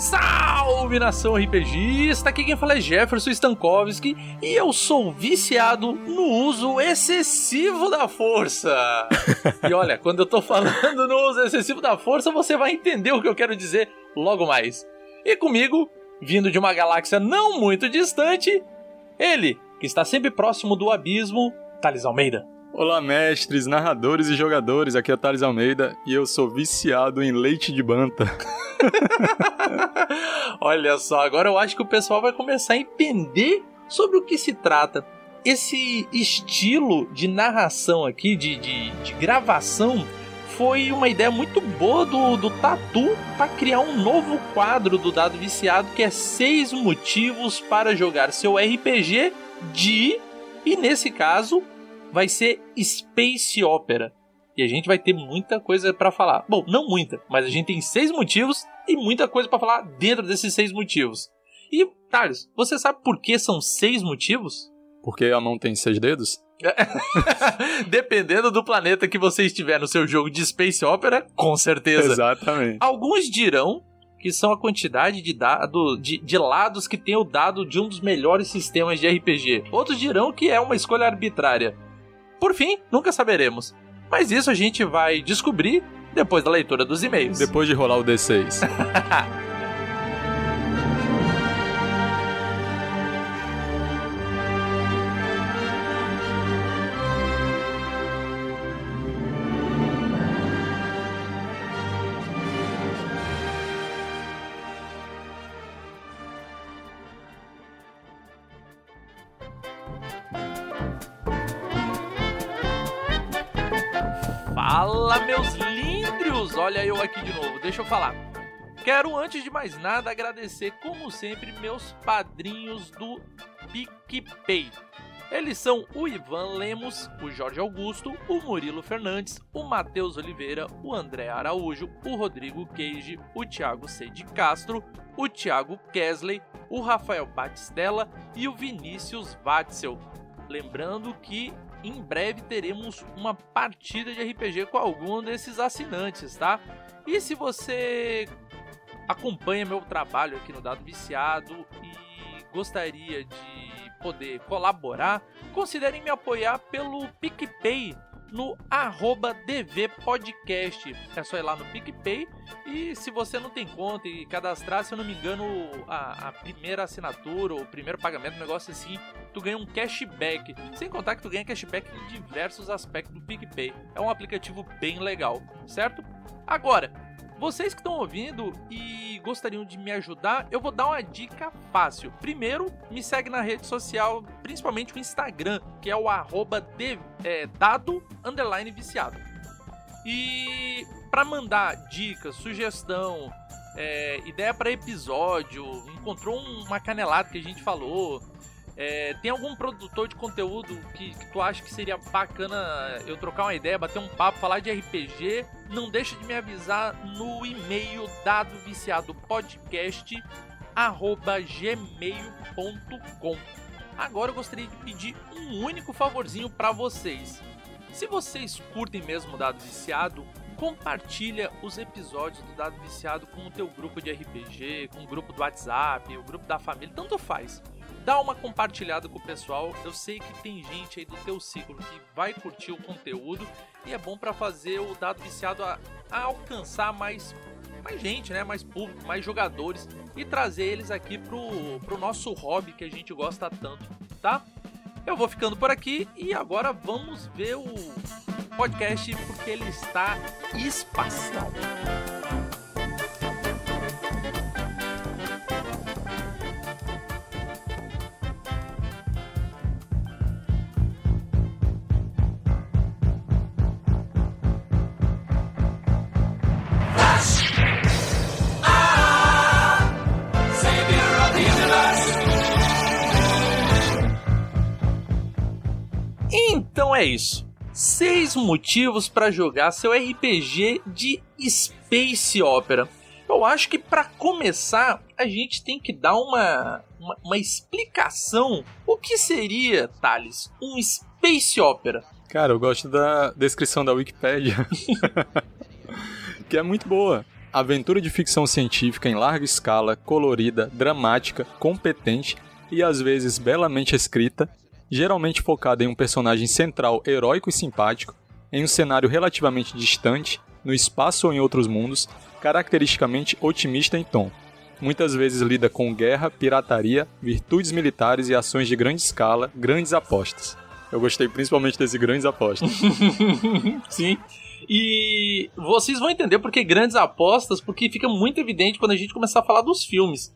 Salve nação RPGista! Aqui quem fala é Jefferson Stankowski e eu sou viciado no uso excessivo da força. e olha, quando eu tô falando no uso excessivo da força, você vai entender o que eu quero dizer logo mais. E comigo, vindo de uma galáxia não muito distante, ele, que está sempre próximo do abismo, Thales Almeida. Olá, mestres, narradores e jogadores. Aqui é Thales Almeida e eu sou viciado em leite de banta. Olha só, agora eu acho que o pessoal vai começar a entender sobre o que se trata. Esse estilo de narração aqui, de, de, de gravação, foi uma ideia muito boa do, do Tatu para criar um novo quadro do Dado Viciado que é seis motivos para jogar seu RPG de. E nesse caso, vai ser Space Opera. E a gente vai ter muita coisa para falar. Bom, não muita, mas a gente tem seis motivos e muita coisa para falar dentro desses seis motivos. E, Thales, você sabe por que são seis motivos? Porque a mão tem seis dedos? Dependendo do planeta que você estiver no seu jogo de Space Opera, com certeza. Exatamente. Alguns dirão que são a quantidade de, dado, de, de lados que tem o dado de um dos melhores sistemas de RPG. Outros dirão que é uma escolha arbitrária. Por fim, nunca saberemos. Mas isso a gente vai descobrir depois da leitura dos e-mails. Depois de rolar o D6. falar. Quero, antes de mais nada, agradecer, como sempre, meus padrinhos do PicPay. Eles são o Ivan Lemos, o Jorge Augusto, o Murilo Fernandes, o Matheus Oliveira, o André Araújo, o Rodrigo Queige, o Thiago C. de Castro, o Thiago Kesley, o Rafael Batistella e o Vinícius Watzel. Lembrando que em breve teremos uma partida de RPG com algum desses assinantes, tá? E se você acompanha meu trabalho aqui no Dado Viciado e gostaria de poder colaborar, considerem me apoiar pelo PicPay no arroba dvpodcast. É só ir lá no PicPay e se você não tem conta e cadastrar, se eu não me engano, a, a primeira assinatura ou o primeiro pagamento, um negócio assim, tu ganha um cashback. Sem contar que tu ganha cashback em diversos aspectos do PicPay. É um aplicativo bem legal, certo? Agora, vocês que estão ouvindo e gostariam de me ajudar, eu vou dar uma dica fácil. Primeiro, me segue na rede social, principalmente o Instagram, que é o arroba de, é, dado underline viciado. E para mandar dicas, sugestão, é, ideia para episódio, encontrou uma canelada que a gente falou, é, tem algum produtor de conteúdo que, que, tu acha que seria bacana eu trocar uma ideia, bater um papo, falar de RPG? Não deixa de me avisar no e-mail dado viciado podcast gmail.com. Agora eu gostaria de pedir um único favorzinho para vocês. Se vocês curtem mesmo Dado Viciado, compartilha os episódios do Dado Viciado com o teu grupo de RPG, com o grupo do WhatsApp, o grupo da família, tanto faz dá uma compartilhada com o pessoal. Eu sei que tem gente aí do teu ciclo que vai curtir o conteúdo e é bom para fazer o dado viciado a, a, alcançar mais mais gente, né, mais público, mais jogadores e trazer eles aqui pro, pro nosso hobby que a gente gosta tanto, tá? Eu vou ficando por aqui e agora vamos ver o podcast porque ele está espacial. Então é isso. Seis motivos para jogar seu RPG de Space Opera. Eu acho que para começar a gente tem que dar uma, uma, uma, explicação. O que seria, Thales, um Space Opera? Cara, eu gosto da descrição da Wikipedia, que é muito boa. aventura de ficção científica em larga escala, colorida, dramática, competente e às vezes belamente escrita, geralmente focada em um personagem central heróico e simpático, em um cenário relativamente distante, no espaço ou em outros mundos, caracteristicamente otimista em tom. Muitas vezes lida com guerra, pirataria, virtudes militares e ações de grande escala, grandes apostas. Eu gostei principalmente desse grandes apostas. Sim. E vocês vão entender por que grandes apostas, porque fica muito evidente quando a gente começar a falar dos filmes.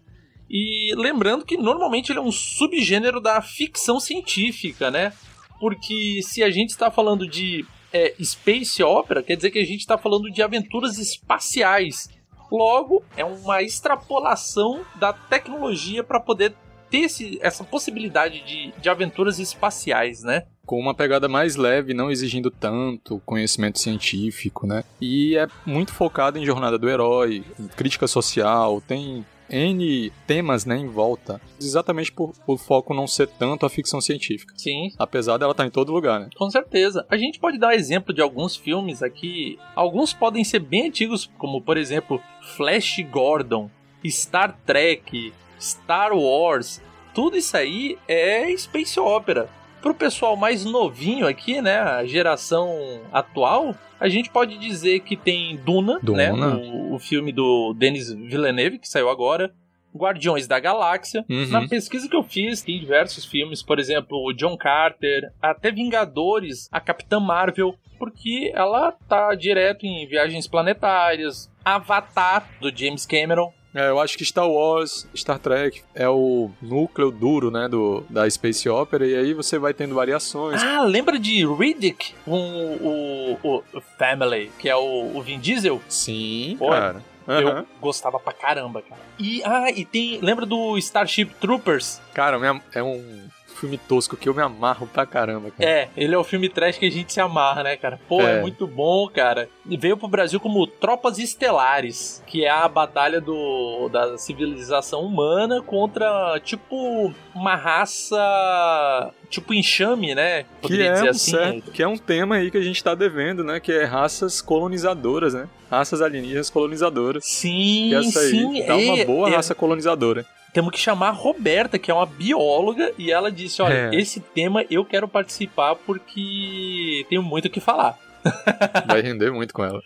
E lembrando que normalmente ele é um subgênero da ficção científica, né? Porque se a gente está falando de é, space opera, quer dizer que a gente está falando de aventuras espaciais. Logo, é uma extrapolação da tecnologia para poder ter esse, essa possibilidade de, de aventuras espaciais, né? com uma pegada mais leve, não exigindo tanto conhecimento científico, né? E é muito focado em jornada do herói, crítica social, tem N temas né, em volta, exatamente por o foco não ser tanto a ficção científica. Sim. Apesar dela estar em todo lugar, né? Com certeza. A gente pode dar exemplo de alguns filmes aqui. Alguns podem ser bem antigos, como por exemplo Flash Gordon, Star Trek, Star Wars. Tudo isso aí é space opera pro pessoal mais novinho aqui, né, a geração atual, a gente pode dizer que tem Duna, Duna. né, o, o filme do Denis Villeneuve, que saiu agora, Guardiões da Galáxia. Uhum. Na pesquisa que eu fiz, tem diversos filmes, por exemplo, o John Carter, até Vingadores, a Capitã Marvel, porque ela tá direto em viagens planetárias, Avatar, do James Cameron, É, eu acho que Star Wars, Star Trek é o núcleo duro, né, do, da Space Opera, e aí você vai tendo variações. Ah, lembra de Riddick com o, o, o Family, que é o, o Vin Diesel? Sim, Pô, cara. Aham. Eu gostava pra caramba, cara. E, ah, e tem. Lembra do Starship Troopers? Cara, é um filme tosco que eu me amarro pra caramba, cara. É, ele é o filme trash que a gente se amarra, né, cara? Pô, é, É. muito bom, cara. E veio pro Brasil como Tropas Estelares, que é a batalha do, da civilização humana contra, tipo, uma raça. Tipo enxame, né? Que Poderia é, dizer um assim. certo, que é um tema aí que a gente tá devendo, né? Que é raças colonizadoras, né? Raças alienígenas colonizadoras. Sim, Que essa aí sim. tá uma é- boa é- raça colonizadora. Temos que chamar a Roberta, que é uma bióloga, e ela disse: Olha, É. esse tema eu quero participar porque tenho muito o que falar. Vai render muito com ela.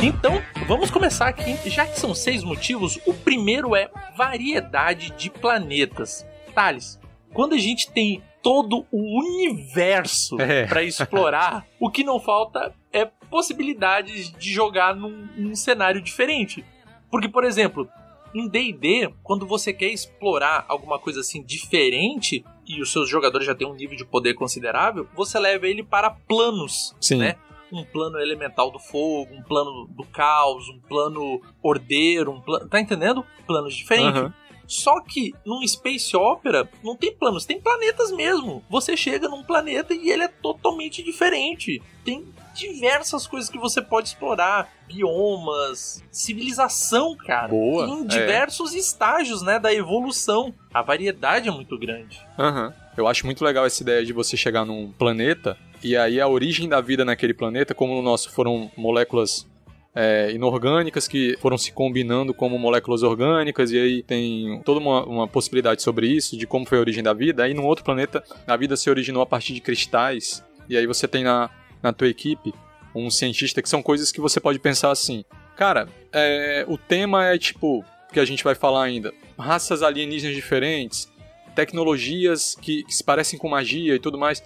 Então, vamos começar aqui. Já que são seis motivos, o primeiro é variedade de planetas. Thales, quando a gente tem todo o universo É. pra explorar, o que não falta é possibilidades de jogar num, num cenário diferente. Porque, por exemplo, em D&D, quando você quer explorar alguma coisa assim diferente e os seus jogadores já têm um nível de poder considerável, você leva ele para planos, Sim. né? um plano elemental do fogo, um plano do caos, um plano ordeiro, um plano. Tá entendendo? Planos diferentes. Aham. Só que num Space Opera não tem planos, tem planetas mesmo. Você chega num planeta e ele é totalmente diferente. Tem diversas coisas que você pode explorar, biomas, civilização, cara. Boa, Em é. diversos estágios, né, da evolução. A variedade é muito grande. Aham. Eu acho muito legal essa ideia de você chegar num planeta e aí a origem da vida naquele planeta, como no nosso foram moléculas é, inorgânicas que foram se combinando como moléculas orgânicas e aí tem toda uma, uma possibilidade sobre isso, de como foi a origem da vida. Aí num outro planeta a vida se originou a partir de cristais e aí você tem na, na tua equipe um cientista que são coisas que você pode pensar assim, cara, é, o tema é tipo que a gente vai falar ainda, raças alienígenas diferentes, tecnologias que, que se parecem com magia e tudo mais.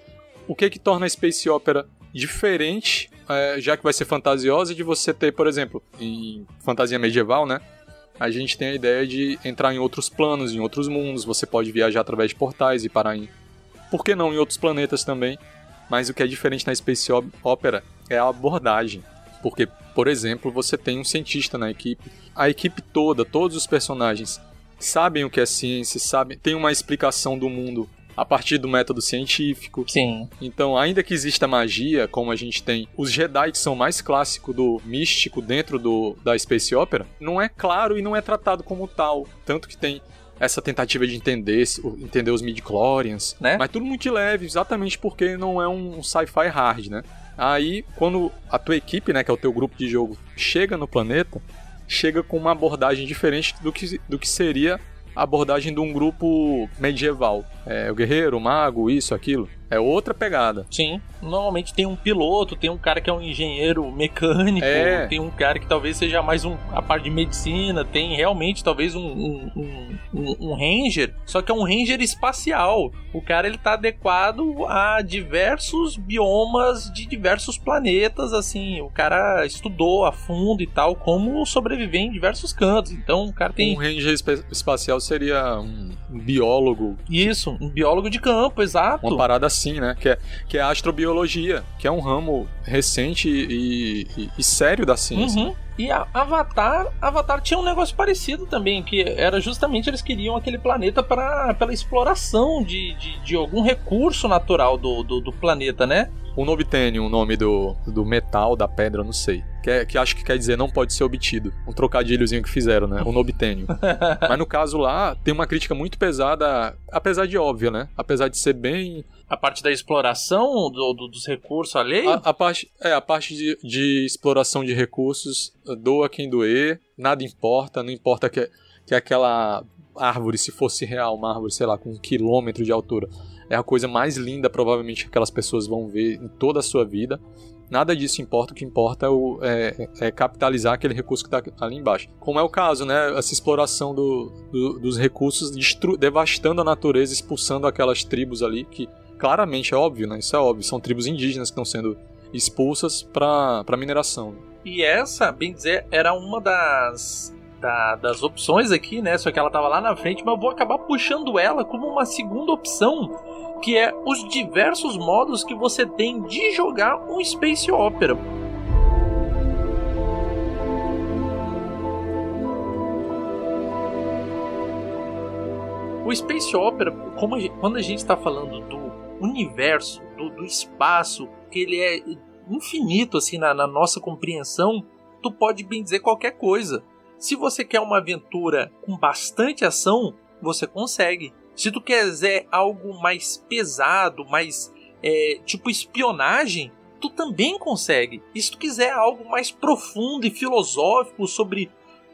O que que torna a Space Opera diferente, é, já que vai ser fantasiosa, de você ter, por exemplo, em fantasia medieval, né? A gente tem a ideia de entrar em outros planos, em outros mundos. Você pode viajar através de portais e parar em. Por que não em outros planetas também? Mas o que é diferente na Space Op- Opera é a abordagem. Porque, por exemplo, você tem um cientista na equipe. A equipe toda, todos os personagens, sabem o que é ciência, sabem, tem uma explicação do mundo a partir do método científico. Sim. Então, ainda que exista magia, como a gente tem os Jedi que são mais clássico do místico dentro do, da Space Opera, não é claro e não é tratado como tal. Tanto que tem essa tentativa de entender, entender os midi-chlorians, Né? mas tudo muito leve, exatamente porque não é um sci-fi hard, né? Aí, quando a tua equipe, né, que é o teu grupo de jogo, chega no planeta, chega com uma abordagem diferente do que, do que seria abordagem de um grupo medieval. É, o guerreiro, o mago, isso, aquilo. É outra pegada. Sim. Normalmente tem um piloto, tem um cara que é um engenheiro mecânico, É. tem um cara que talvez seja mais um, a parte de medicina, tem realmente talvez um, um, um, um- ranger, só que é um ranger espacial. O cara ele tá adequado a diversos biomas de diversos planetas, assim. O cara estudou a fundo e tal como sobreviver em diversos cantos. Então o cara tem Um ranger espa- espacial seria um, um biólogo, isso, um biólogo de campo, exato. uma parada assim, né? Que é, que é a astrobiologia, que é um ramo recente e, e- e sério da ciência. Uhum. E a Avatar, Avatar tinha um negócio parecido também, que era justamente eles queriam aquele planeta para pela exploração de, de, de algum recurso natural do, do, do planeta, né? O Nobtênio, o nome do, do metal, da pedra, não sei. Que, é- que acho que quer dizer não pode ser obtido. Um trocadilhozinho que fizeram, né? O Nobtênio. Mas no caso lá, tem uma crítica muito pesada, apesar de óbvia, né? Apesar de ser bem. A parte da exploração do, do- dos recursos alheios. A, a parte, é, a parte de, de exploração de recursos, doa quem doer, nada importa, não importa que, que aquela árvore, se fosse real, uma árvore, sei lá, com um quilômetro de altura, é a coisa mais linda, provavelmente, que aquelas pessoas vão ver em toda a sua vida. Nada disso importa, o que importa é, o- é- é capitalizar aquele recurso que está ali embaixo. Como é o caso, né? Essa exploração do- do- dos recursos, devastando a natureza, expulsando aquelas tribos ali, que claramente é óbvio, né? Isso é óbvio, são tribos indígenas que estão sendo expulsas para mineração. E essa, bem dizer, era uma das, da- das opções aqui, né? Só que ela tava lá na frente, mas eu vou acabar puxando ela como uma segunda opção, que é os diversos modos que você tem de jogar um Space Opera. O Space Opera, como a gente- quando a gente está falando do universo, do, do espaço, que ele é infinito assim na, na nossa compreensão, tu pode bem dizer qualquer coisa. Se você quer uma aventura com bastante ação, você consegue. Se tu quiser algo mais pesado, mais é, tipo espionagem, tu também consegue. E se tu quiser algo mais profundo e filosófico sobre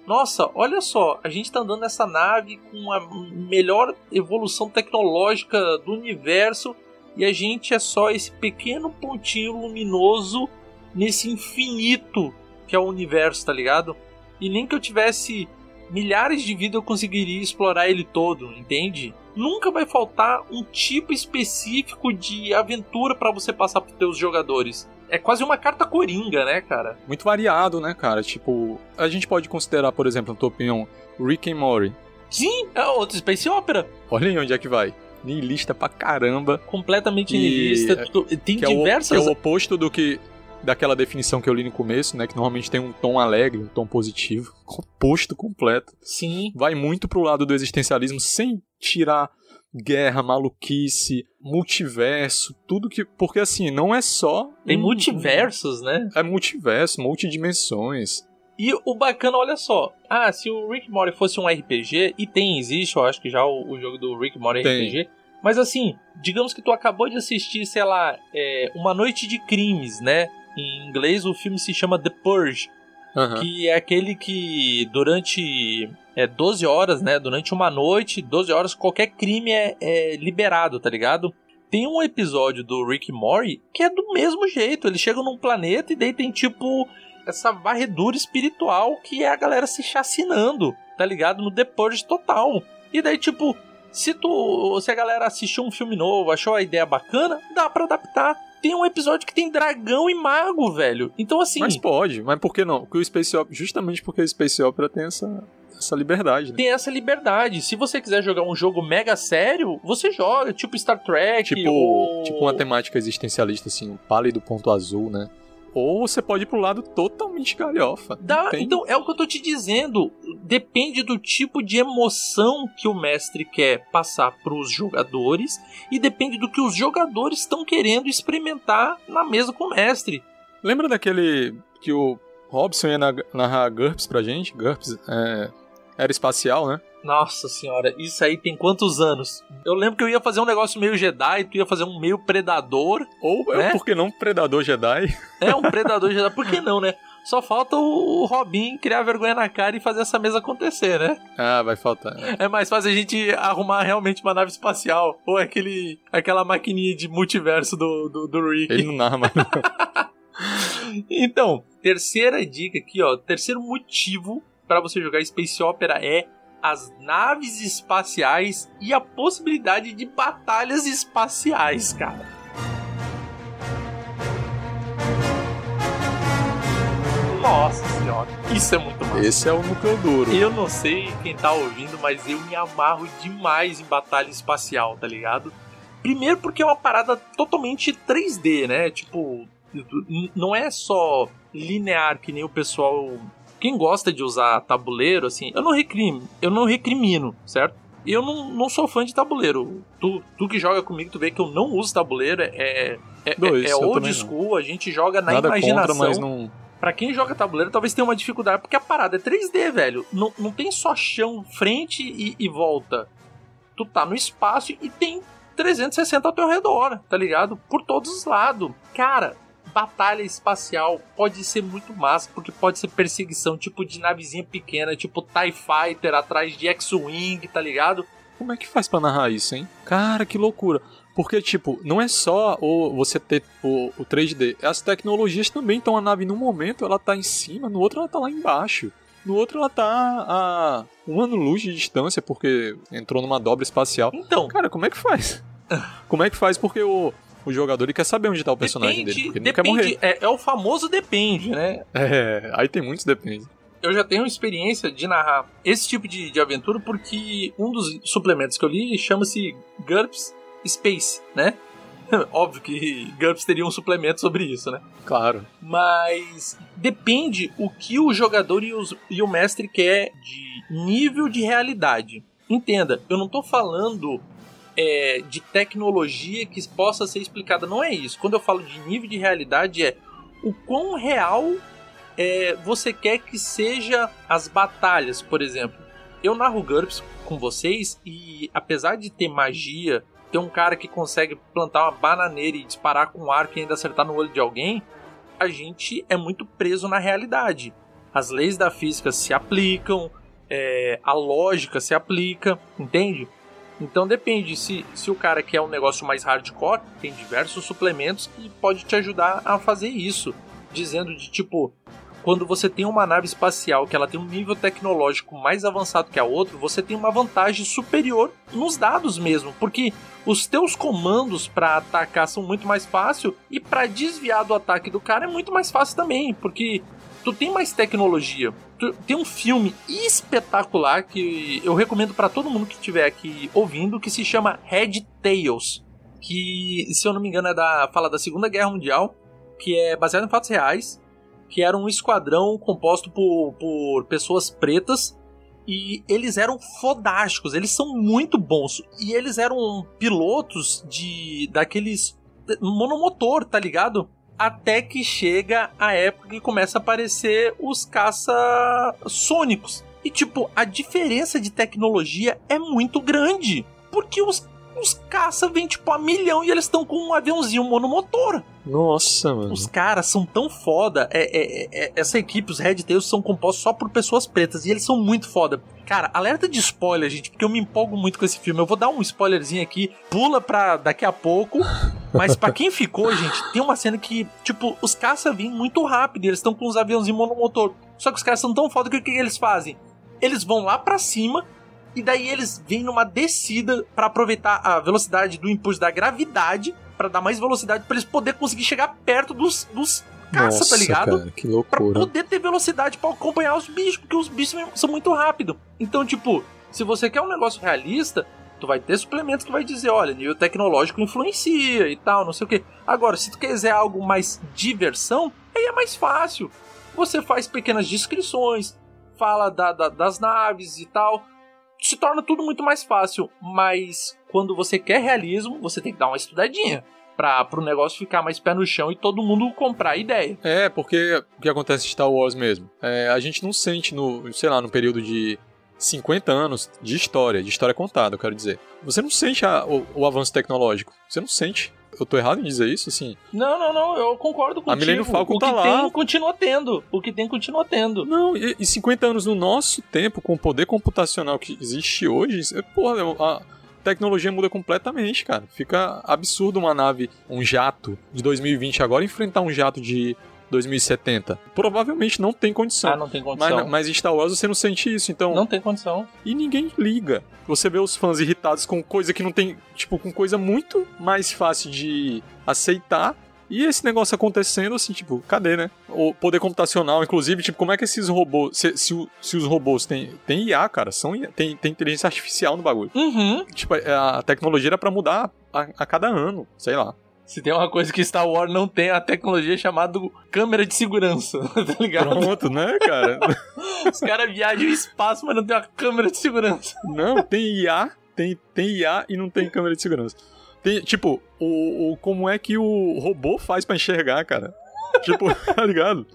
nossa, olha só, a gente tá andando nessa nave com a melhor evolução tecnológica do universo e a gente é só esse pequeno pontinho luminoso nesse infinito que é o universo, tá ligado? E nem que eu tivesse milhares de vidas eu conseguiria explorar ele todo, entende? Nunca vai faltar um tipo específico de aventura para você passar pros teus jogadores. É quase uma carta coringa, né, cara? Muito variado, né, cara? Tipo, a gente pode considerar, por exemplo, na tua opinião, Rick and Morty. Sim, é outro Space Opera. Olha aí onde é que vai. Nihilista pra caramba. completamente nihilista. tu- Tem Que é, o, que diversas. é o oposto do que daquela definição que eu li no começo, né? Que normalmente tem um tom alegre, um tom positivo. Oposto completo. Sim. Vai muito pro lado do existencialismo sem tirar guerra, maluquice, multiverso, tudo que. Porque assim, não é só. Tem um- multiversos, né? É multiverso, multidimensões. E o bacana, olha só. Ah, se o Rick Morty fosse um RPG, e tem, existe, eu acho que já o, o jogo do Rick Morty Tem. RPG. Mas assim, digamos que tu acabou de assistir, sei lá, é, Uma Noite de Crimes, né? Em inglês o filme se chama The Purge. Aham. que é aquele que durante é, 12 horas, né? Durante uma noite, 12 horas, qualquer crime é, é liberado, tá ligado? Tem um episódio do Rick Morty que é do mesmo jeito. Eles chegam num planeta e daí tem tipo essa varredura espiritual que é a galera se chacinando, tá ligado? No The Purge total. E daí, tipo, se tu. Se a galera assistiu um filme novo, achou a ideia bacana, dá pra adaptar. Tem um episódio que tem dragão e mago, velho. Então, assim. Mas pode, mas por que não? Porque o Space Opera, justamente porque o Space Opera tem essa, essa liberdade, né? tem essa liberdade. Se você quiser jogar um jogo mega sério, você joga, tipo Star Trek. Tipo, ou... tipo uma temática existencialista, assim, um pálido ponto azul, né? Ou você pode ir pro lado totalmente galhofa. Dá, Tem- Então, é o que eu tô te dizendo. Depende do tipo de emoção que o mestre quer passar pros jogadores e depende do que os jogadores estão querendo experimentar na mesa com o mestre. Lembra daquele que o Robson ia na- narrar GURPS pra gente? GURPS é, era espacial, né? Nossa senhora, isso aí tem quantos anos? Eu lembro que eu ia fazer um negócio meio Jedi, tu ia fazer um meio Predador. Ou, Né? por que não Predador Jedi? É um Predador Jedi, por que não, né? Só falta o Robin criar vergonha na cara e fazer essa mesa acontecer, né? Ah, vai faltar. É mais fácil a gente arrumar realmente uma nave espacial. Ou aquele, aquela maquininha de multiverso do, do, do Rick. Ele não mais. não. Então, terceira dica aqui, ó. Terceiro motivo para você jogar Space Opera é as naves espaciais e a possibilidade de batalhas espaciais, cara. Nossa senhora, isso é muito massa. Esse é o núcleo duro. Eu não sei quem tá ouvindo, mas eu me amarro demais em batalha espacial, tá ligado? Primeiro porque é uma parada totalmente 3D, né? Tipo, não é só linear que nem o pessoal. Quem gosta de usar tabuleiro, assim, eu não recrimino, eu não recrimino, certo? Eu não, não sou fã de tabuleiro. Tu, tu que joga comigo, tu vê que eu não uso tabuleiro, é, é, Não, é, isso é old também não. school, a gente joga na Nada imaginação. contra, mas não. Pra quem joga tabuleiro, talvez tenha uma dificuldade, porque a parada é 3D, velho. Não, não tem só chão, frente e, e volta. Tu tá no espaço e tem 360 ao teu redor, tá ligado? Por todos os lados. Cara, batalha espacial pode ser muito massa, porque pode ser perseguição, tipo de navezinha pequena, tipo TIE Fighter atrás de X-Wing, tá ligado? Como é que faz pra narrar isso, hein? Cara, que loucura. Porque, tipo, não é só o, você ter o, o 3D. As tecnologias também estão. A nave, num momento, ela tá em cima, no outro, ela tá lá embaixo. No outro, ela tá a um ano-luz de distância, porque entrou numa dobra espacial. Então, Cara, como é que faz? Como é que faz? Porque o, o jogador ele quer saber onde tá o personagem depende, dele, porque ele não quer morrer. depende é, é o famoso depende, né? É, aí tem muitos depende. eu já tenho experiência de narrar esse tipo de, de aventura porque um dos suplementos que eu li chama-se GURPS Space, né? Óbvio que GURPS teria um suplemento sobre isso, né? Claro. Mas depende o que o jogador e, os- e o mestre quer de nível de realidade. Entenda, eu não tô falando é, de tecnologia que possa ser explicada. Não é isso. Quando eu falo de nível de realidade é o quão real é, você quer que seja as batalhas, por exemplo. Eu narro GURPS com vocês e apesar de ter magia, ter um cara que consegue plantar uma bananeira e disparar com um arco e ainda acertar no olho de alguém, a gente é muito preso na realidade. As leis da física se aplicam, é, a lógica se aplica, entende? Então depende, se, se o cara quer um negócio mais hardcore, tem diversos suplementos que pode te ajudar a fazer isso. Dizendo de tipo, quando você tem uma nave espacial que ela tem um nível tecnológico mais avançado que a outra, você tem uma vantagem superior nos dados mesmo, porque os teus comandos para atacar são muito mais fácil e para desviar do ataque do cara é muito mais fácil também, porque tu tem mais tecnologia. Tem um filme espetacular que eu recomendo para todo mundo que estiver aqui ouvindo, que se chama Red Tails, que se eu não me engano é da fala da Segunda Guerra Mundial, que é baseado em fatos reais, que era um esquadrão composto por, por pessoas pretas e eles eram fodásticos, eles são muito bons e eles eram pilotos de daqueles monomotor, tá ligado? Até que chega a época que começa a aparecer os caça sônicos. E tipo, a diferença de tecnologia é muito grande. Porque os, os caça vêm tipo a milhão e eles estão com um aviãozinho monomotor. Nossa, mano. Os caras são tão foda. É, é- é- essa equipe, os Red Tails, são compostos só por pessoas pretas. E eles são muito foda. Cara, alerta de spoiler, gente, porque eu me empolgo muito com esse filme. Eu vou dar um spoilerzinho aqui. Pula pra daqui a pouco. Mas pra quem ficou, gente, tem uma cena que, tipo, os caça vêm muito rápido. e Eles estão com os aviãozinhos monomotor. Só que os caras são tão foda que o que eles fazem? Eles vão lá pra cima. E daí eles vêm numa descida pra aproveitar a velocidade do impulso da gravidade pra dar mais velocidade pra eles poder conseguir chegar perto dos, dos caça, Nossa, tá ligado? Cara, que Pra loucura. poder ter velocidade pra acompanhar os bichos, porque os bichos são muito rápidos. Então, tipo, se você quer um negócio realista, tu vai ter suplementos que vai dizer, olha, nível tecnológico influencia e tal, não sei o que. Agora, se tu quiser algo mais diversão, aí é mais fácil. Você faz pequenas descrições, fala da- da- das naves e tal. Se torna tudo muito mais fácil, mas quando você quer realismo, você tem que dar uma estudadinha para o negócio ficar mais pé no chão e todo mundo comprar a ideia. É, porque o que acontece em Star Wars mesmo? É, a gente não sente no, sei lá, no período de 50 anos de história, de história contada, eu quero dizer. Você não sente a, o, o, avanço tecnológico. Você não sente. Eu tô errado em dizer isso, assim? Não, não, não, eu concordo contigo. A Millennium Falcon o tá que lá. tem, continua tendo. O que tem, continua tendo. Não, e, e 50 anos no nosso tempo, com o poder computacional que existe hoje, porra, a tecnologia muda completamente, cara. Fica absurdo uma nave, um jato de 2020 agora enfrentar um jato de 2070. Provavelmente não tem condição. Ah, não tem condição. Mas, mas em Star Wars você não sente isso, então. Não tem condição. E ninguém liga. Você vê os fãs irritados com coisa que não tem. Tipo, com coisa muito mais fácil de aceitar. E esse negócio acontecendo, assim, tipo, cadê, né? O poder computacional, inclusive, tipo, como é que esses robôs. Se, se, se os robôs têm, têm IA, cara, são, tem, tem inteligência artificial no bagulho. Uhum. Tipo, a tecnologia era pra mudar a, a cada ano, sei lá. Se tem uma coisa que Star Wars não tem, é a tecnologia chamada câmera de segurança, tá ligado? Pronto, né, cara? Os caras viajam no espaço, mas não tem uma câmera de segurança. Não, tem IA, tem, tem IA e não tem câmera de segurança. Tem, tipo, o, o como é que o robô faz para enxergar, cara? tipo, tá ligado?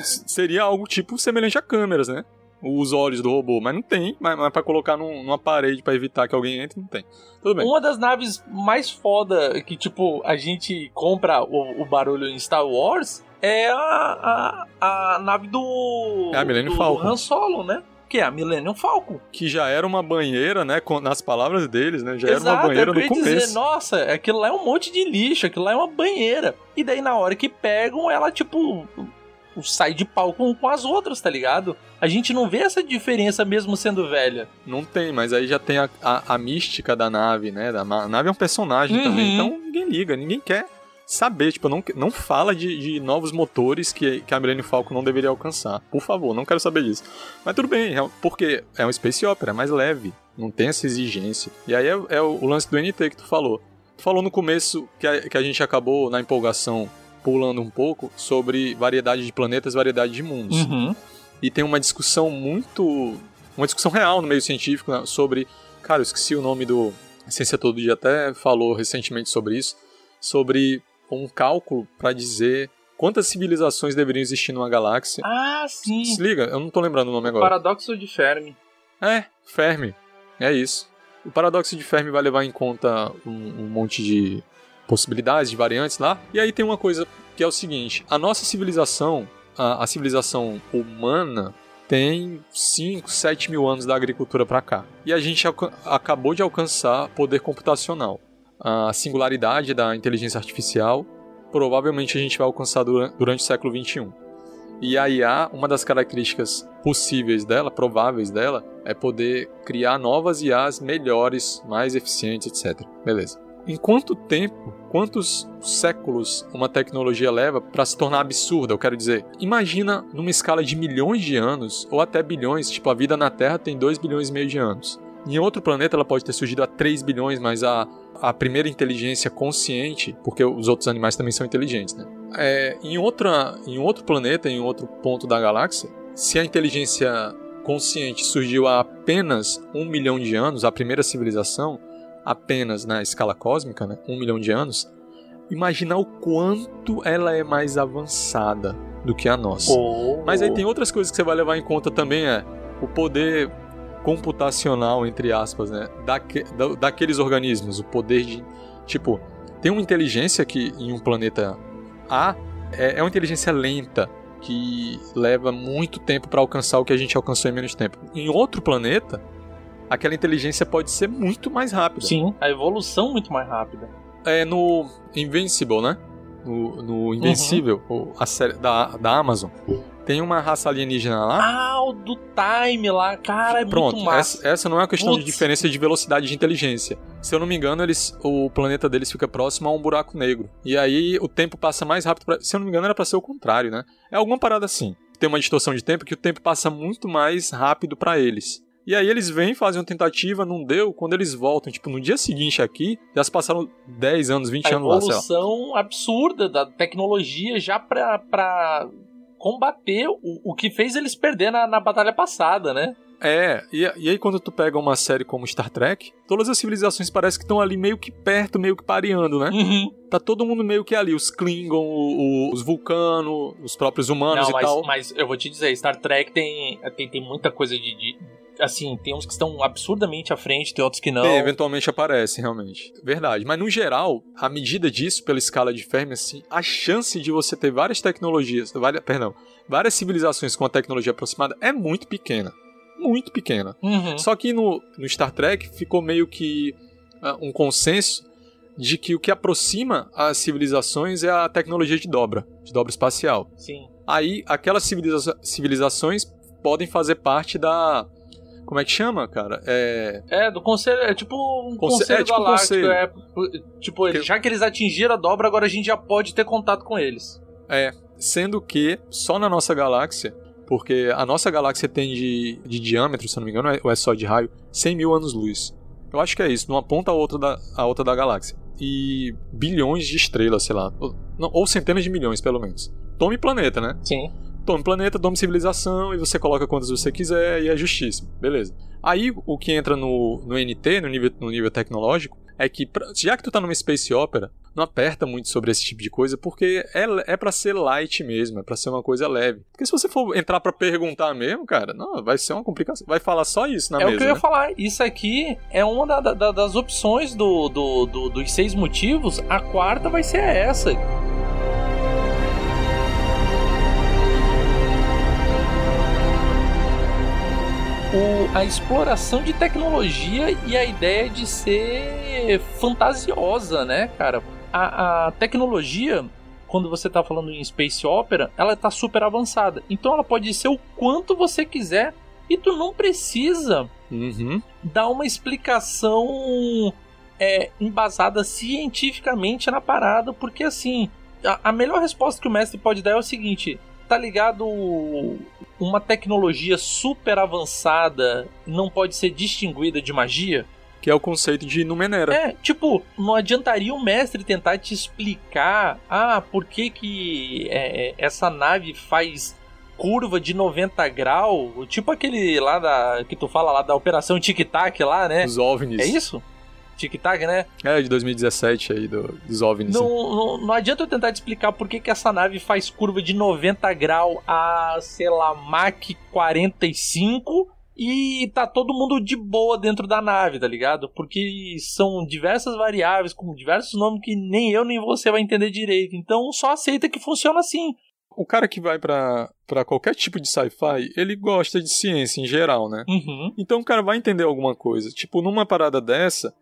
Seria algo tipo semelhante a câmeras, né? Os olhos do robô, mas não tem. Mas, mas pra colocar num, numa parede para evitar que alguém entre, não tem. Tudo bem. Uma das naves mais foda que, tipo, a gente compra o, o barulho em Star Wars é a, a, a nave do. É a Millennium do Falcon. Han Solo, né? Que é a Millennium Falcon. Que já era uma banheira, né? com- nas palavras deles, né? Já Exato, era uma banheira no começo. dizer, nossa, aquilo lá é um monte de lixo, aquilo lá é uma banheira. E daí na hora que pegam, ela, tipo, sai de pau com, com as outras, tá ligado? A gente não vê essa diferença mesmo sendo velha. Não tem, mas aí já tem a, a, a mística da nave, né? Da, a nave é um personagem Uhum. também, então ninguém liga, ninguém quer saber. Tipo, não, não fala de, de novos motores que, que a Millennium Falcon não deveria alcançar. Por favor, não quero saber disso. Mas tudo bem, é- porque é um Space Opera, é mais leve, não tem essa exigência. E aí é, é o, o lance do NT que tu falou. Tu falou no começo que a, que a gente acabou, na empolgação, pulando um pouco, sobre variedade de planetas, variedade de mundos Uhum. e tem uma discussão muito. uma discussão real no meio científico né, sobre. Cara, eu esqueci o nome do. A Ciência Todo Dia até falou recentemente sobre isso, sobre um cálculo para dizer quantas civilizações deveriam existir numa galáxia. Ah, sim. Se liga, eu não tô lembrando o nome agora. Paradoxo de Fermi. É, Fermi. É isso. O paradoxo de Fermi vai levar em conta um, um monte de possibilidades, de variantes lá. E aí tem uma coisa que é o seguinte: a nossa civilização, a, a civilização humana, tem 5, 7 mil anos da agricultura para cá. E a gente acabou de alcançar poder computacional. A singularidade da inteligência artificial, provavelmente a gente vai alcançar dura- durante o século 21. E a IA, uma das características possíveis dela, prováveis dela, é poder criar novas IAs melhores, mais eficientes, etc. Beleza. Em quanto tempo, quantos séculos uma tecnologia leva para se tornar absurda? Eu quero dizer, imagina numa escala de milhões de anos ou até bilhões, tipo a vida na Terra tem 2 bilhões e meio de anos. Em outro planeta ela pode ter surgido há 3 bilhões, mas a, a primeira inteligência consciente, porque os outros animais também são inteligentes, né? É, em, outra, em outro planeta, em outro ponto da galáxia, se a inteligência consciente surgiu há apenas um milhão de anos, a primeira civilização, apenas na escala cósmica, né, um milhão de anos, imagina o quanto ela é mais avançada do que a nossa. Mas aí tem outras coisas que você vai levar em conta também, é o poder computacional, entre aspas, né, daque, da- daqueles organismos, o poder de, tipo, tem uma inteligência que em um planeta A é, é uma inteligência lenta, que leva muito tempo para alcançar o que a gente alcançou em menos tempo. Em outro planeta, aquela inteligência pode ser muito mais rápida. Sim, a evolução muito mais rápida. É no Invincible, né? No, no Invencível, o- a série da, da Amazon. Tem uma raça alienígena lá. Ah, o do time lá, cara, é Pronto, muito massa. essa, essa não é uma questão de Putz. diferença de velocidade de inteligência. Se eu não me engano, eles, o planeta deles fica próximo a um buraco negro. E aí o tempo passa mais rápido. Pra, se eu não me engano, era pra ser o contrário, né? É alguma parada assim. Tem uma distorção de tempo que o tempo passa muito mais rápido pra eles. E aí eles vêm, fazem uma tentativa, não deu. Quando eles voltam, tipo, no dia seguinte aqui, já se passaram 10 anos, 20 a anos lá, sei lá. evolução absurda da tecnologia já pra, pra combater o, o que fez eles perder na, na batalha passada, né? É, e, e aí quando tu pega uma série como Star Trek, todas as civilizações parecem que estão ali meio que perto, meio que pareando, né? Uhum. Tá todo mundo meio que ali, os Klingon, o- o- os Vulcanos, os próprios humanos Não, e mas, tal. mas eu vou te dizer, Star Trek tem, tem, tem muita coisa de, de, assim, tem uns que estão absurdamente à frente, tem outros que não. Tem, eventualmente aparece, realmente. Verdade. Mas no geral, a medida disso, pela escala de Fermi, assim, a chance de você ter várias tecnologias, várias, perdão, várias civilizações com a tecnologia aproximada é muito pequena. Muito pequena. Uhum. Só que no, no Star Trek ficou meio que uh, um consenso de que o que aproxima as civilizações é a tecnologia de dobra, de dobra espacial. Sim. Aí, aquelas civiliza civilizações podem fazer parte da. Como é que chama, cara? É. É, do conselho. É tipo um Conse- conselho é, tipo galáctico. conselho. É, tipo, eles- já que eles atingiram a dobra, agora a gente já pode ter contato com eles. É. Sendo que só na nossa galáxia, porque a nossa galáxia tem de, de diâmetro, se não me engano, ou é só de raio, 100 mil anos-luz. Eu acho que é isso, de uma ponta a outra da, a outra da galáxia. E bilhões de estrelas, sei lá. Ou, não, ou centenas de milhões, pelo menos. Tome planeta, né? Sim. tome planeta, tome civilização e você coloca quantas você quiser e é justíssimo. Beleza. Aí o que entra no, no NT, no nível, no nível tecnológico, é que já que tu tá numa space opera, não aperta muito sobre esse tipo de coisa, porque é, é para ser light mesmo, é pra ser uma coisa leve. Porque se você for entrar pra perguntar mesmo, cara, não, vai ser uma complicação. Vai falar só isso na é mesa. o que eu ia né? falar. Isso aqui é uma da- da- das opções do, do- do- dos seis motivos. A quarta vai ser essa. O- a exploração de tecnologia e a ideia de ser fantasiosa, né, cara? A, a tecnologia, quando você tá falando em Space Opera, ela tá super avançada. Então ela pode ser o quanto você quiser e tu não precisa Uhum. dar uma explicação é, embasada cientificamente na parada, porque assim, a, a melhor resposta que o mestre pode dar é o seguinte: tá ligado? Uma tecnologia super avançada não pode ser distinguida de magia? Que é o conceito de Numenera. É, tipo, não adiantaria o mestre tentar te explicar, ah, por que que é, é, essa nave faz curva de 90 graus, tipo aquele lá da que tu fala lá da operação Tic Tac lá, né? Os OVNIs. É isso? Tic Tac, né? É, de 2017 aí, do, dos OVNIs. Não, não, não adianta eu tentar te explicar por que, que essa nave faz curva de 90 graus a, sei lá, Mach 45 e tá todo mundo de boa dentro da nave, tá ligado? Porque são diversas variáveis com diversos nomes que nem eu nem você vai entender direito. Então só aceita que funciona assim. O cara que vai pra qualquer tipo de sci-fi, ele gosta de ciência em geral, né? Uhum. Então o cara vai entender alguma coisa. Tipo, numa parada dessa,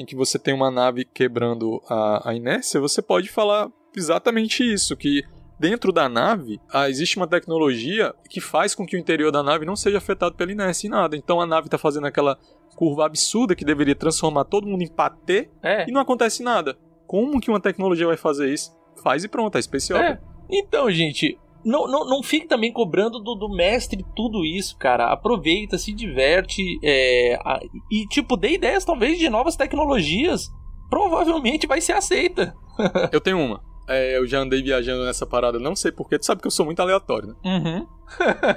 em que você tem uma nave quebrando a, a inércia, você pode falar exatamente isso, que dentro da nave ah, existe uma tecnologia que faz com que o interior da nave não seja afetado pela inércia em nada. Então a nave está fazendo aquela curva absurda que deveria transformar todo mundo em patê É. e não acontece nada. Como que uma tecnologia vai fazer isso? Faz e pronto, é especial. É. Então, gente, não, não, não fique também cobrando do, do mestre tudo isso, cara. Aproveita, se diverte é, a- e, tipo, dê ideias talvez de novas tecnologias. Provavelmente vai ser aceita. Eu tenho uma. É, eu já andei viajando nessa parada, não sei porquê, tu sabe que eu sou muito aleatório, né? Uhum.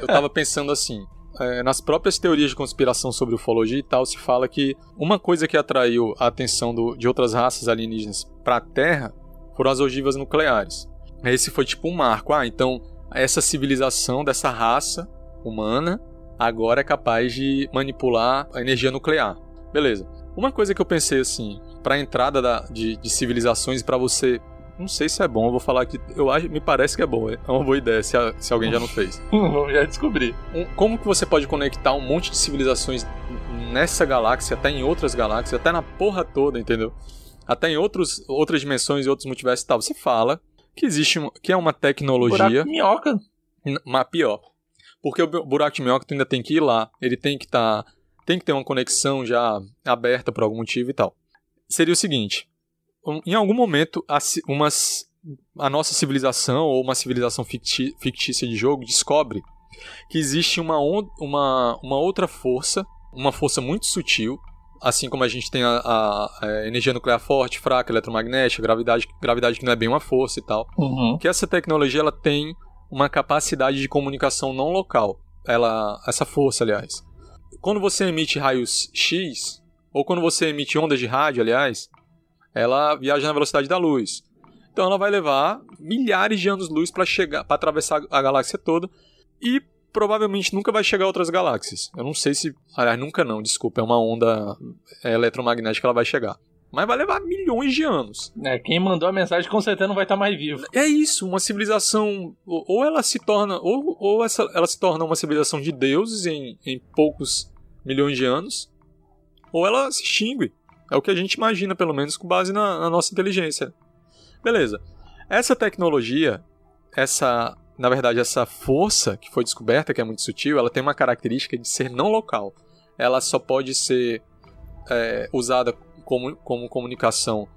eu tava pensando assim. é, nas próprias teorias de conspiração sobre ufologia e tal, se fala que uma coisa que atraiu a atenção do- de outras raças alienígenas para a Terra foram as ogivas nucleares. Esse foi tipo um marco. Ah, então essa civilização dessa raça humana agora é capaz de manipular a energia nuclear. Beleza. Uma coisa que eu pensei assim, para entrada da- de, de civilizações para você, não sei se é bom, eu vou falar que eu acho, me parece que é bom, é uma boa ideia se, a- se alguém já não fez. Já descobrir. Um- como que você pode conectar um monte de civilizações nessa galáxia, até em outras galáxias, até na porra toda, entendeu? Até em outros, outras dimensões e outros multiversos e tal. Você fala que existe que é uma tecnologia, Buraco minhoca. n- mas pior. Porque o bu- buraco de minhoca tu ainda tem que ir lá, ele tem que estar, tem que ter uma conexão já aberta por algum motivo e tal. Seria o seguinte, em algum momento a, umas, a nossa civilização ou uma civilização fictícia de jogo descobre que existe uma, uma, uma outra força, uma força muito sutil, assim como a gente tem a, a- a energia nuclear forte, fraca, eletromagnética, gravidade, gravidade que não é bem uma força e tal Uhum. que essa tecnologia ela tem uma capacidade de comunicação não local. Ela, essa força, aliás. Quando você emite raios X, ou quando você emite ondas de rádio, aliás, ela viaja na velocidade da luz. Então ela vai levar milhares de anos-luz para chegar, para atravessar a galáxia toda e provavelmente nunca vai chegar a outras galáxias. Eu não sei se. Aliás, nunca não, desculpa, é uma onda é, eletromagnética que ela vai chegar. Mas vai levar milhões de anos. É, quem mandou a mensagem com certeza não vai estar mais vivo. É isso, uma civilização. Ou ela se torna. Ou, ou essa, ela se torna uma civilização de deuses em, em poucos milhões de anos. Ou ela se extingue. É o que a gente imagina, pelo menos, com base na, na nossa inteligência. Beleza. Essa tecnologia, essa na verdade, essa força que foi descoberta, que é muito sutil, ela tem uma característica de ser não local. Ela só pode ser é, usada como, como comunicação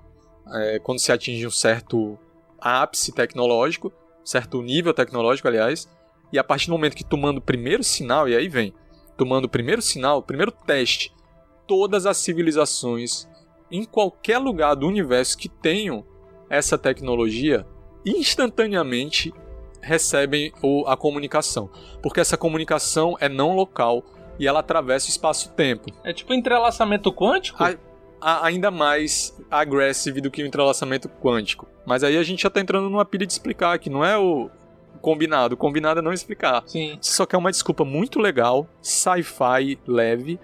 é, quando se atinge um certo ápice tecnológico, certo nível tecnológico, aliás, e a partir do momento que tu manda o primeiro sinal, e aí vem, tu manda o primeiro sinal, o primeiro teste, todas as civilizações em qualquer lugar do universo que tenham essa tecnologia, instantaneamente recebem o, a comunicação. Porque essa comunicação é não local e ela atravessa o espaço-tempo. É tipo entrelaçamento quântico? A, a, ainda mais agressivo do que o entrelaçamento quântico. Mas aí a gente já tá entrando numa pilha de explicar, que não é o combinado. O combinado é não explicar. Sim. Você só quer uma desculpa muito legal, sci-fi leve,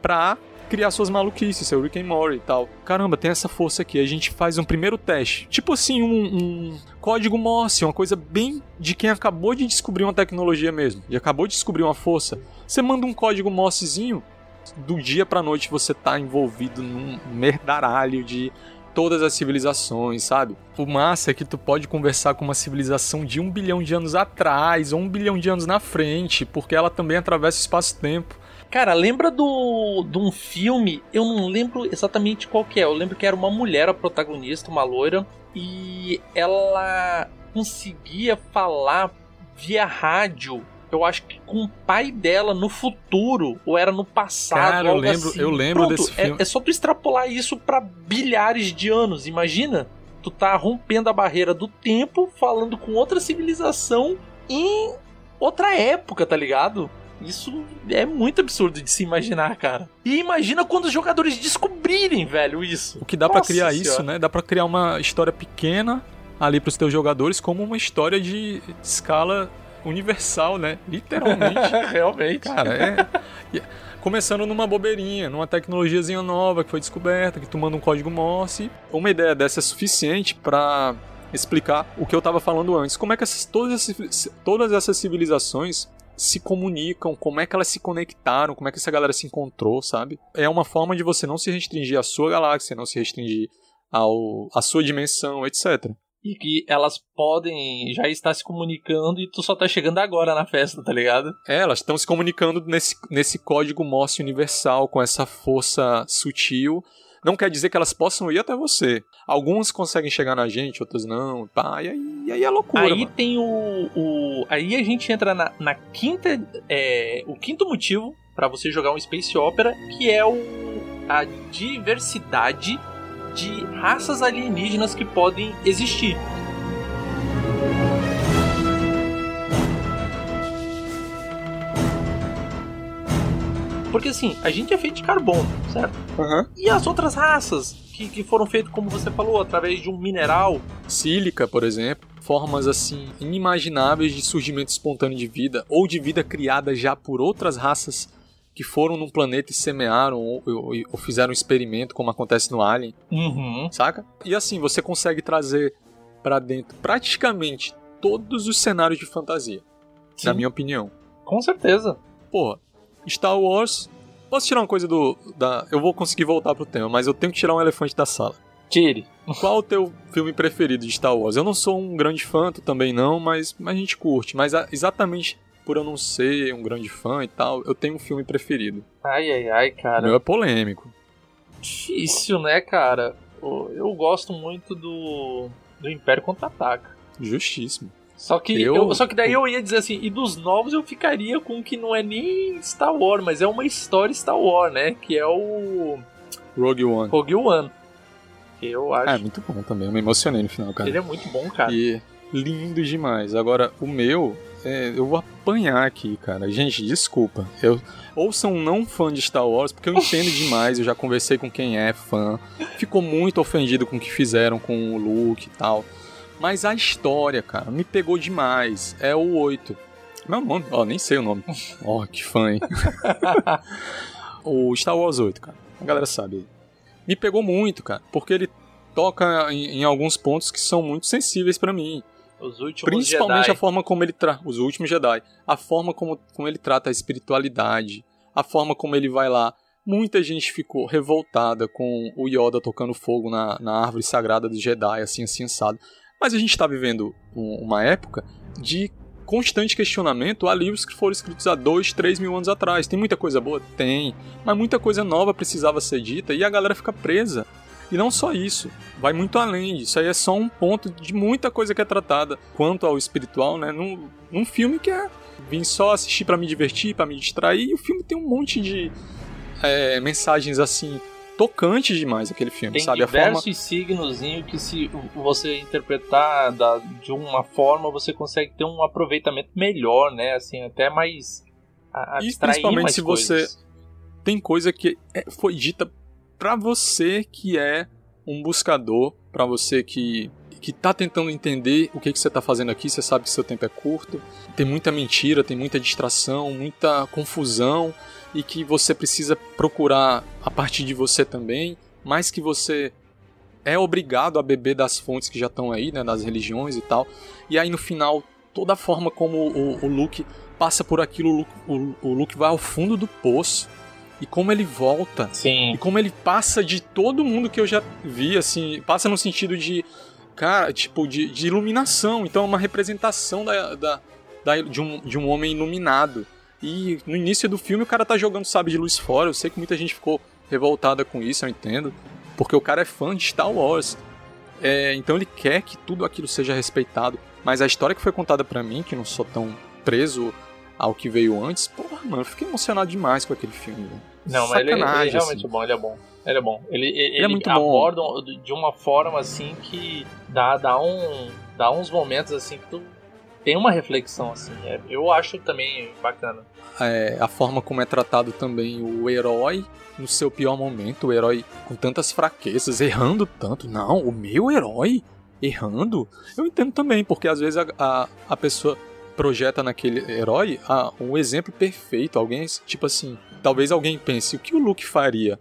pra criar suas maluquices, seu Rick and Morty e tal. Caramba, tem essa força aqui. A gente faz um primeiro teste. Tipo assim, um, um código Morse, uma coisa bem de quem acabou de descobrir uma tecnologia mesmo. E acabou de descobrir uma força. Você manda um código Morsezinho, do dia pra noite você tá envolvido num merdaralho de todas as civilizações, sabe? O massa é que tu pode conversar com uma civilização de um bilhão de anos atrás ou um bilhão de anos na frente, porque ela também atravessa o espaço-tempo. Cara, lembra do de um filme? Eu não lembro exatamente qual que é. Eu lembro que era uma mulher a protagonista, uma loira, e ela conseguia falar via rádio. Eu acho que com o pai dela no futuro, ou era no passado. Cara, eu lembro, assim. eu lembro Pronto, desse filme. É, é só tu extrapolar isso para bilhares de anos. Imagina, tu tá rompendo a barreira do tempo, falando com outra civilização em outra época, tá ligado? Isso é muito absurdo de se imaginar, cara. E imagina quando os jogadores descobrirem, velho, isso. O que dá pra Nossa criar Senhora. isso, né? Dá pra criar uma história pequena ali pros teus jogadores como uma história de escala universal, né? Literalmente. Realmente. Cara, é. Começando numa bobeirinha, numa tecnologiazinha nova que foi descoberta, que tu manda um código Morse. Uma ideia dessa é suficiente pra explicar o que eu tava falando antes. Como é que essas, todas, essas, todas essas civilizações se comunicam, como é que elas se conectaram, como é que essa galera se encontrou, sabe? É uma forma de você não se restringir à sua galáxia, não se restringir ao, à sua dimensão, etc. E que elas podem já estar se comunicando e tu só tá chegando agora na festa, tá ligado? É, elas estão se comunicando nesse, nesse código Morse universal, com essa força sutil. Não quer dizer que elas possam ir até você. Algumas conseguem chegar na gente, outras não. Pá, e, aí, e aí é loucura. aí mano. tem o, o. Aí a gente entra na, na quinta. É, o quinto motivo pra você jogar um Space Opera, que é o, a diversidade de raças alienígenas que podem existir. Porque assim, a gente é feito de carbono, certo? E as outras raças que, que foram feitas, como você falou, através de um mineral. Sílica, por exemplo, formas assim inimagináveis de surgimento espontâneo de vida ou de vida criada já por outras raças que foram num planeta e semearam ou, ou- ou fizeram um experimento, como acontece no Alien, Uhum. saca? E assim, você consegue trazer pra dentro praticamente todos os cenários de fantasia, na Sim. minha opinião. Com certeza. Porra, Star Wars. Posso tirar uma coisa do. Da, eu vou conseguir voltar pro tema, mas eu tenho que tirar um elefante da sala. Tire. Qual o teu filme preferido de Star Wars? Eu não sou um grande fã, tu também não, mas, mas a gente curte. Mas a- exatamente por eu não ser um grande fã e tal, eu tenho um filme preferido. Ai, ai, ai, O cara. meu é polêmico. Difícil, né, cara? Eu gosto muito do. do Império Contra-Ataca. Justíssimo. Só que, Eu- eu- só que daí eu ia dizer assim, e dos novos eu ficaria com o que não é nem Star Wars, mas é uma história Star Wars, né? Que é o Rogue One. Rogue One. Eu acho. É, muito bom também. Eu me emocionei no final, cara. ele é muito bom, cara. E lindo demais. Agora, o meu, é, eu vou apanhar aqui, cara. Gente, desculpa. Eu ou sou um não fã de Star Wars, porque eu entendo demais, eu já conversei com quem é fã. Ficou muito ofendido com o que fizeram com o Luke e tal. Mas a história, cara, me pegou demais. É o 8. Meu nome? Ó, nem sei o nome. Ó, oh, que fã, hein? o Star Wars 8, cara. A galera sabe. Me pegou muito, cara, porque ele toca em, em alguns pontos que são muito sensíveis para mim. Os últimos Principalmente Jedi. a forma como ele trata. Os últimos Jedi. A forma como, como ele trata a espiritualidade. A forma como ele vai lá. Muita gente ficou revoltada com o Yoda tocando fogo na, na árvore sagrada dos Jedi, assim, assim, assado. Mas a gente está vivendo um, uma época de constante questionamento a livros que foram escritos há dois, três mil anos atrás. Tem muita coisa boa? Tem. Mas muita coisa nova precisava ser dita e a galera fica presa. E não só isso, vai muito além. Isso aí é só um ponto de muita coisa que é tratada quanto ao espiritual, né? Num, num filme que é vim só assistir para me divertir, para me distrair. E o filme tem um monte de é, mensagens assim tocante demais aquele filme, Tem sabe? diversos a forma... signos que se você interpretar da, de uma forma, você consegue ter um aproveitamento melhor, né? Assim, até mais e principalmente se coisas. você tem coisa que é, foi dita para você que é um buscador, para você que que tá tentando entender o que, que você tá fazendo aqui, você sabe que seu tempo é curto, tem muita mentira, tem muita distração, muita confusão, e que você precisa procurar a partir de você também, mas que você é obrigado a beber das fontes que já estão aí, né, das religiões e tal. E aí no final, toda a forma como o, o Luke passa por aquilo, o Luke, o, o Luke vai ao fundo do poço. E como ele volta. Sim. E como ele passa de todo mundo que eu já vi, assim. Passa no sentido de cara, tipo, de, de iluminação. Então é uma representação da, da, da, de, um, de um homem iluminado. E no início do filme o cara tá jogando sabe de luz fora. Eu sei que muita gente ficou revoltada com isso, eu entendo. Porque o cara é fã de Star Wars. É, então ele quer que tudo aquilo seja respeitado. Mas a história que foi contada para mim, que não sou tão preso ao que veio antes, porra, mano, eu fiquei emocionado demais com aquele filme. Não, mas ele, ele, é realmente assim. bom, ele é bom. Ele é bom. Ele, ele, ele é muito aborda bom. de uma forma assim que dá, dá, um, dá uns momentos assim que tu tem uma reflexão assim. É, eu acho também bacana. É, a forma como é tratado também o herói no seu pior momento, o herói com tantas fraquezas, errando tanto. Não, o meu herói errando. Eu entendo também, porque às vezes a, a, a pessoa projeta naquele herói ah, um exemplo perfeito. Alguém, tipo assim, talvez alguém pense: o que o Luke faria?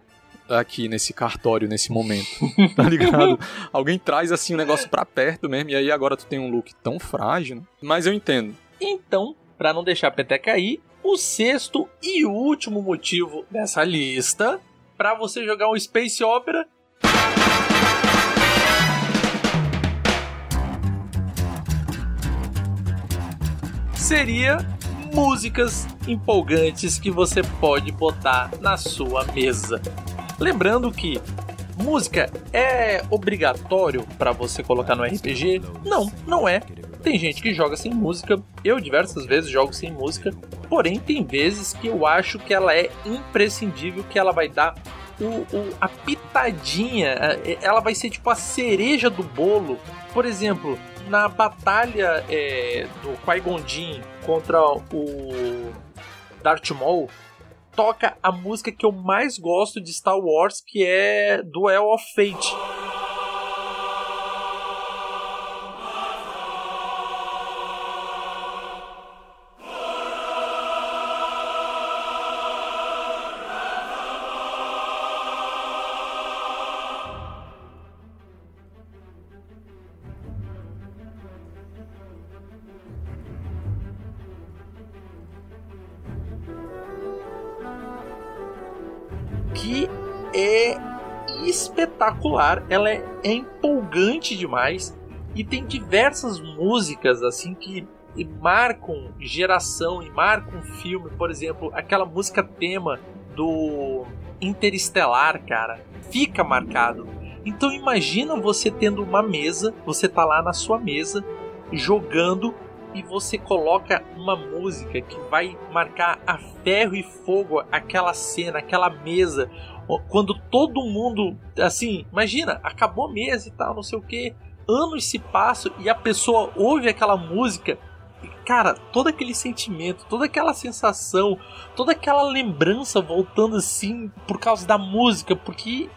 Aqui nesse cartório nesse momento, tá ligado? Alguém traz assim o um negócio pra perto mesmo, e aí agora tu tem um look tão frágil, né? mas eu entendo. Então, para não deixar a peteca cair, o sexto e último motivo dessa lista para você jogar um Space Opera seria músicas empolgantes que você pode botar na sua mesa. Lembrando que música é obrigatório para você colocar no RPG? Não, não é. Tem gente que joga sem música, eu diversas vezes jogo sem música, porém tem vezes que eu acho que ela é imprescindível, que ela vai dar o, o, a pitadinha, ela vai ser tipo a cereja do bolo. Por exemplo, na batalha é, do Qui-Gon contra o Darth Maul, toca a música que eu mais gosto de Star Wars, que é Duel of Fate. Espetacular, ela é, é empolgante demais e tem diversas músicas assim que marcam geração e marcam filme, por exemplo, aquela música tema do Interestelar, cara, fica marcado. Então imagina você tendo uma mesa, você tá lá na sua mesa jogando e você coloca uma música que vai marcar a ferro e fogo aquela cena, aquela mesa, quando todo mundo, assim, imagina, acabou mesa e tal, não sei o que, anos se passam e a pessoa ouve aquela música, cara, todo aquele sentimento, toda aquela sensação, toda aquela lembrança voltando assim por causa da música, porque,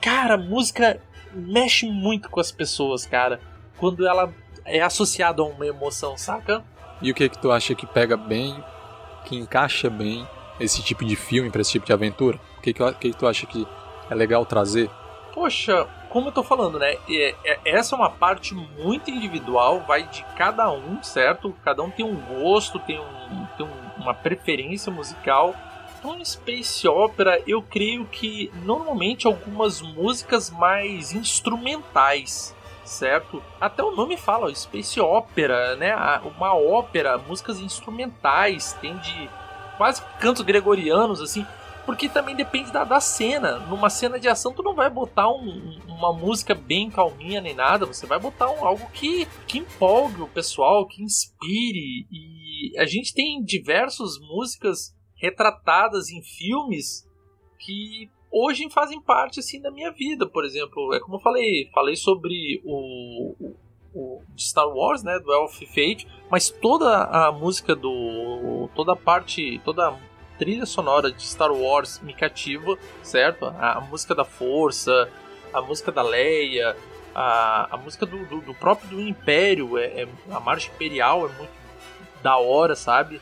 cara, música mexe muito com as pessoas, cara, quando ela é associada a uma emoção, saca? E o que que tu acha que pega bem, que encaixa bem esse tipo de filme para esse tipo de aventura? Que que, que tu acha que é legal trazer? Poxa, como eu tô falando, né? É, é, essa é uma parte muito individual, vai de cada um, certo? Cada um tem um gosto, tem, um, tem um, uma preferência musical. Então, Space Opera, eu creio que normalmente algumas músicas mais instrumentais, certo? Até o nome fala, Space Opera, né? Uma ópera, músicas instrumentais, tem de quase cantos gregorianos, assim. Porque também depende da, da cena. Numa cena de ação, tu não vai botar um, uma música bem calminha nem nada. Você vai botar um, algo que, que empolgue o pessoal, que inspire. E a gente tem diversas músicas retratadas em filmes que hoje fazem parte assim da minha vida. Por exemplo, é como eu falei, falei sobre o, o, o Star Wars, né, do Elf Fate, mas toda a música do toda a parte, toda trilha sonora de Star Wars me cativa, certo? A, a música da Força, a música da Leia, a, a música do, do, do próprio do Império, é, é, a Marcha Imperial é muito da hora, sabe?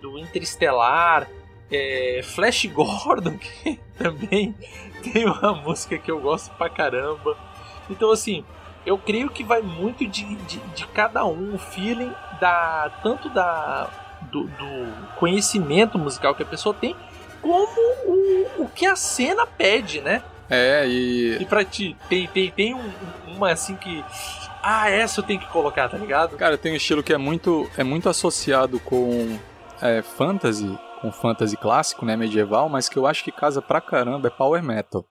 Do Interestelar, é, Flash Gordon, que também tem uma música que eu gosto pra caramba. Então, assim, eu creio que vai muito de, de, de cada um, o feeling da tanto da do, do conhecimento musical que a pessoa tem, como o, o que a cena pede, né? É, e. E pra ti, tem, tem, tem um, uma assim que. Ah, essa eu tenho que colocar, tá ligado? Cara, tem um estilo que é muito, é muito associado com é, fantasy, com fantasy clássico, né, medieval, mas que eu acho que casa pra caramba é power metal.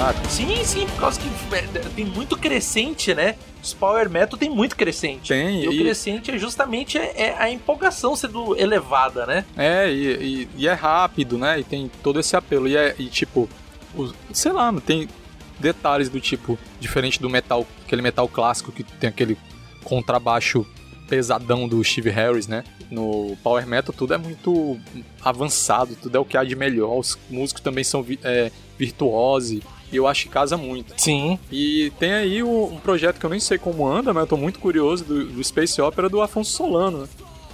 Sabe? Sim, sim, por causa que é, tem muito crescente, né? Os Power Metal tem muito crescente. Tem. E, e... o crescente é justamente é, a empolgação sendo elevada, né? É, e, e, e, é rápido, né? E tem todo esse apelo. E, é, tipo, o, sei lá, tem detalhes do tipo, diferente do metal, aquele metal clássico que tem aquele contrabaixo pesadão do Steve Harris, né? No Power Metal tudo é muito avançado, tudo é o que há de melhor. Os músicos também são é, virtuosos. E eu acho que casa muito. Sim. E tem aí um projeto que eu nem sei como anda, mas eu tô muito curioso do, do Space Opera do Afonso Solano, né?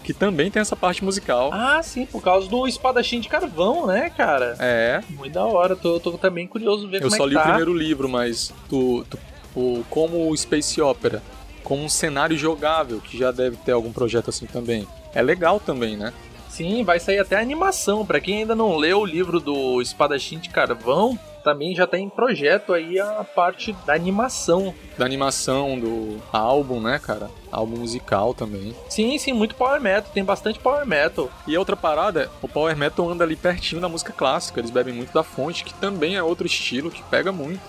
que também tem essa parte musical. Ah, sim, por causa do espadachim de carvão, né, cara? É. Muito da hora, tô, tô também curioso ver eu como é que tá. Eu só li o primeiro livro, mas tu, tu, o, como o Space Opera, como um cenário jogável, que já deve ter algum projeto assim também. É legal também, né? Sim, vai sair até animação. Para quem ainda não leu o livro do Espadachim de Carvão, também já está em projeto aí a parte da animação. Da animação do álbum, né, cara? Álbum musical também. Sim, sim, muito power metal, tem bastante power metal. E a outra parada, o power metal anda ali pertinho da música clássica, eles bebem muito da fonte, que também é outro estilo que pega muito.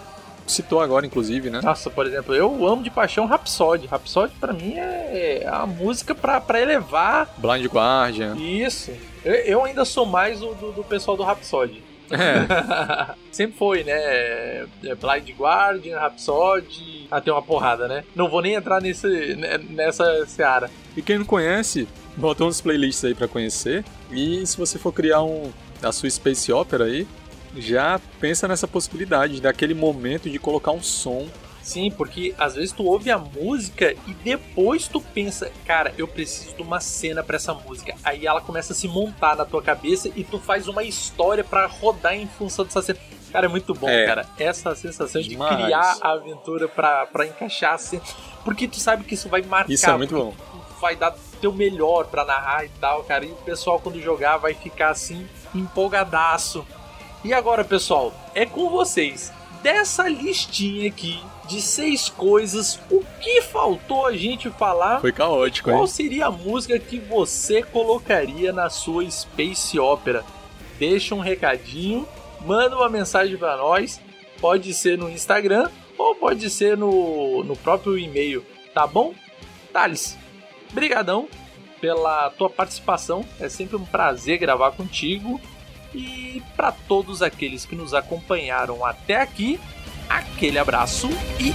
Citou agora, inclusive, né? Nossa, por exemplo, eu amo de paixão Rhapsody. Rhapsody para mim é a música para elevar. Blind Guardian. Isso. Eu, ainda sou mais o do, do pessoal do Rhapsody. É. Sempre foi, né? É, Blind Guardian, Rhapsody, até uma porrada, né? Não vou nem entrar nesse, nessa seara. E quem não conhece, bota uns playlists aí para conhecer. E se você for criar um a sua Space Opera aí, já pensa nessa possibilidade, daquele momento de colocar um som Sim, porque às vezes tu ouve a música e depois tu pensa, cara, eu preciso de uma cena para essa música. Aí ela começa a se montar na tua cabeça e tu faz uma história para rodar em função dessa cena. Cara, é muito bom, é. cara. Essa sensação de Demais. criar a aventura para encaixar a cena. Porque tu sabe que isso vai marcar. Isso é muito bom. vai dar teu melhor para narrar e tal, cara. E o pessoal, quando jogar, vai ficar assim, empolgadaço. E agora, pessoal, é com vocês. Dessa listinha aqui de seis coisas, o que faltou a gente falar? Foi caótico, Qual hein? seria a música que você colocaria na sua Space Opera? Deixa um recadinho, manda uma mensagem para nós. Pode ser no Instagram ou pode ser no, no próprio e-mail, tá bom? Thales, brigadão pela tua participação. É sempre um prazer gravar contigo. E para todos aqueles que nos acompanharam até aqui, aquele abraço e